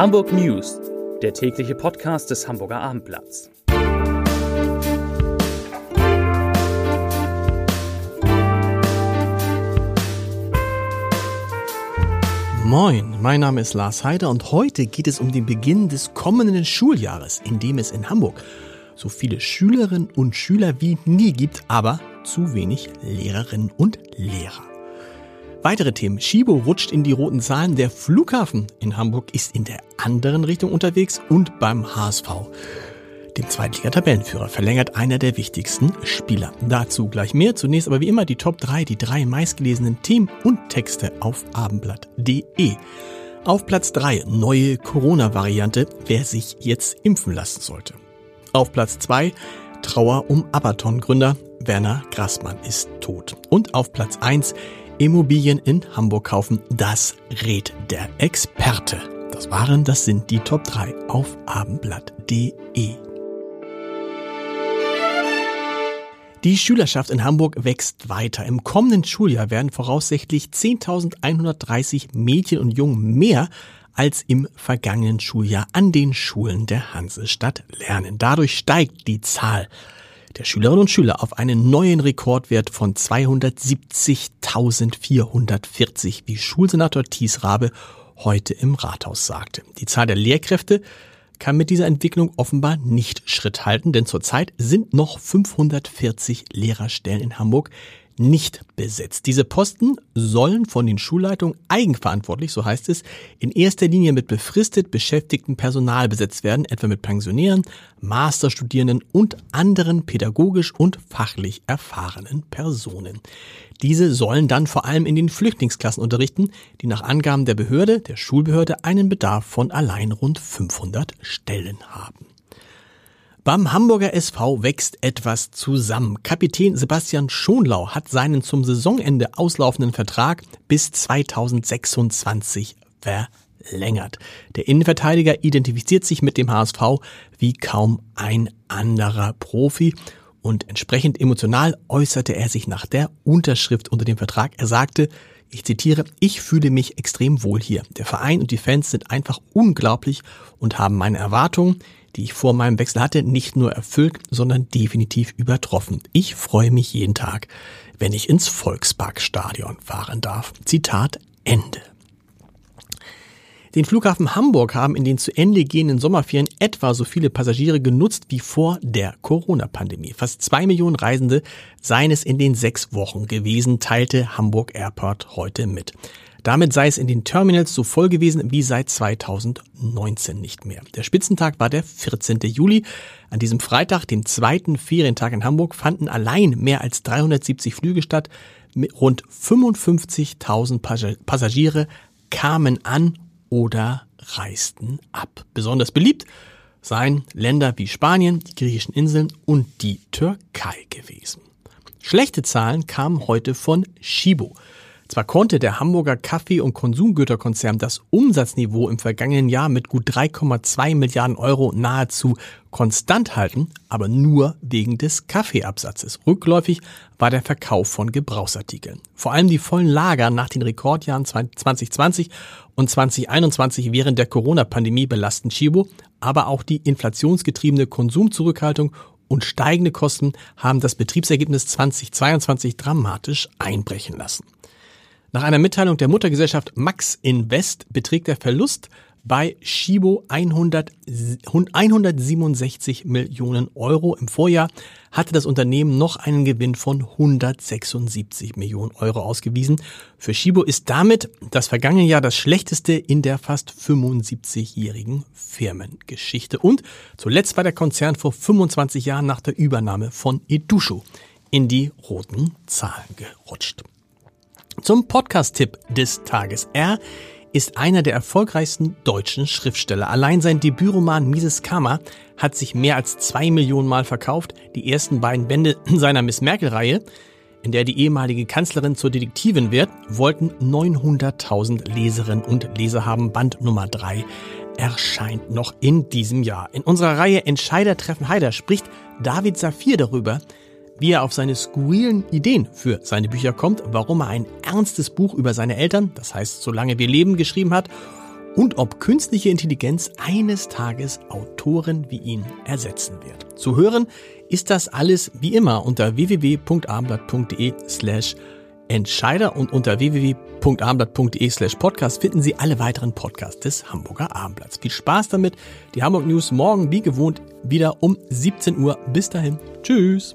Hamburg News, der tägliche Podcast des Hamburger Abendblatts. Moin, mein Name ist Lars Heider und heute geht es um den Beginn des kommenden Schuljahres, in dem es in Hamburg so viele Schülerinnen und Schüler wie nie gibt, aber zu wenig Lehrerinnen und Lehrer. Weitere Themen. Schibo rutscht in die roten Zahlen. Der Flughafen in Hamburg ist in der anderen Richtung unterwegs und beim HSV. Dem Zweitliga-Tabellenführer verlängert einer der wichtigsten Spieler. Dazu gleich mehr. Zunächst aber wie immer die Top 3, die drei meistgelesenen Themen und Texte auf abendblatt.de. Auf Platz 3 neue Corona-Variante, wer sich jetzt impfen lassen sollte. Auf Platz 2 Trauer um Abaton-Gründer Werner Grassmann ist tot. Und auf Platz 1 Immobilien in Hamburg kaufen, das rät der Experte. Das waren, das sind die Top 3 auf abendblatt.de. Die Schülerschaft in Hamburg wächst weiter. Im kommenden Schuljahr werden voraussichtlich 10.130 Mädchen und Jungen mehr als im vergangenen Schuljahr an den Schulen der Hansestadt lernen. Dadurch steigt die Zahl der Schülerinnen und Schüler auf einen neuen Rekordwert von 270.440, wie Schulsenator Thies Rabe heute im Rathaus sagte. Die Zahl der Lehrkräfte kann mit dieser Entwicklung offenbar nicht Schritt halten, denn zurzeit sind noch 540 Lehrerstellen in Hamburg nicht besetzt. Diese Posten sollen von den Schulleitungen eigenverantwortlich, so heißt es, in erster Linie mit befristet beschäftigtem Personal besetzt werden, etwa mit Pensionären, Masterstudierenden und anderen pädagogisch und fachlich erfahrenen Personen. Diese sollen dann vor allem in den Flüchtlingsklassen unterrichten, die nach Angaben der Behörde, der Schulbehörde, einen Bedarf von allein rund 500 Stellen haben. Beim Hamburger SV wächst etwas zusammen. Kapitän Sebastian Schonlau hat seinen zum Saisonende auslaufenden Vertrag bis 2026 verlängert. Der Innenverteidiger identifiziert sich mit dem HSV wie kaum ein anderer Profi und entsprechend emotional äußerte er sich nach der Unterschrift unter dem Vertrag. Er sagte, ich zitiere, ich fühle mich extrem wohl hier. Der Verein und die Fans sind einfach unglaublich und haben meine Erwartungen, die ich vor meinem Wechsel hatte, nicht nur erfüllt, sondern definitiv übertroffen. Ich freue mich jeden Tag, wenn ich ins Volksparkstadion fahren darf. Zitat Ende. Den Flughafen Hamburg haben in den zu Ende gehenden Sommerferien etwa so viele Passagiere genutzt wie vor der Corona-Pandemie. Fast zwei Millionen Reisende seien es in den sechs Wochen gewesen, teilte Hamburg Airport heute mit. Damit sei es in den Terminals so voll gewesen wie seit 2019 nicht mehr. Der Spitzentag war der 14. Juli. An diesem Freitag, dem zweiten Ferientag in Hamburg, fanden allein mehr als 370 Flüge statt. Rund 55.000 Passagiere kamen an oder reisten ab. Besonders beliebt seien Länder wie Spanien, die griechischen Inseln und die Türkei gewesen. Schlechte Zahlen kamen heute von Shibo. Zwar konnte der Hamburger Kaffee- und Konsumgüterkonzern das Umsatzniveau im vergangenen Jahr mit gut 3,2 Milliarden Euro nahezu konstant halten, aber nur wegen des Kaffeeabsatzes. Rückläufig war der Verkauf von Gebrauchsartikeln. Vor allem die vollen Lager nach den Rekordjahren 2020 und 2021 während der Corona-Pandemie belasten Chibo, aber auch die inflationsgetriebene Konsumzurückhaltung und steigende Kosten haben das Betriebsergebnis 2022 dramatisch einbrechen lassen. Nach einer Mitteilung der Muttergesellschaft Max Invest beträgt der Verlust bei Shibo 100, 167 Millionen Euro. Im Vorjahr hatte das Unternehmen noch einen Gewinn von 176 Millionen Euro ausgewiesen. Für Shibo ist damit das vergangene Jahr das schlechteste in der fast 75-jährigen Firmengeschichte. Und zuletzt war der Konzern vor 25 Jahren nach der Übernahme von Edusho in die roten Zahlen gerutscht. Zum Podcast-Tipp des Tages. Er ist einer der erfolgreichsten deutschen Schriftsteller. Allein sein Debütroman Mises Karma hat sich mehr als zwei Millionen Mal verkauft. Die ersten beiden Bände seiner Miss Merkel-Reihe, in der die ehemalige Kanzlerin zur Detektivin wird, wollten 900.000 Leserinnen und Leser haben. Band Nummer drei erscheint noch in diesem Jahr. In unserer Reihe Entscheider treffen Heider spricht David Safir darüber, wie er auf seine skurrilen Ideen für seine Bücher kommt, warum er ein ernstes Buch über seine Eltern, das heißt Solange wir leben, geschrieben hat und ob künstliche Intelligenz eines Tages Autoren wie ihn ersetzen wird. Zu hören ist das alles wie immer unter www.abendblatt.de slash Entscheider und unter www.abendblatt.de slash podcast finden Sie alle weiteren Podcasts des Hamburger Abendblatts. Viel Spaß damit. Die Hamburg News morgen wie gewohnt wieder um 17 Uhr. Bis dahin. Tschüss.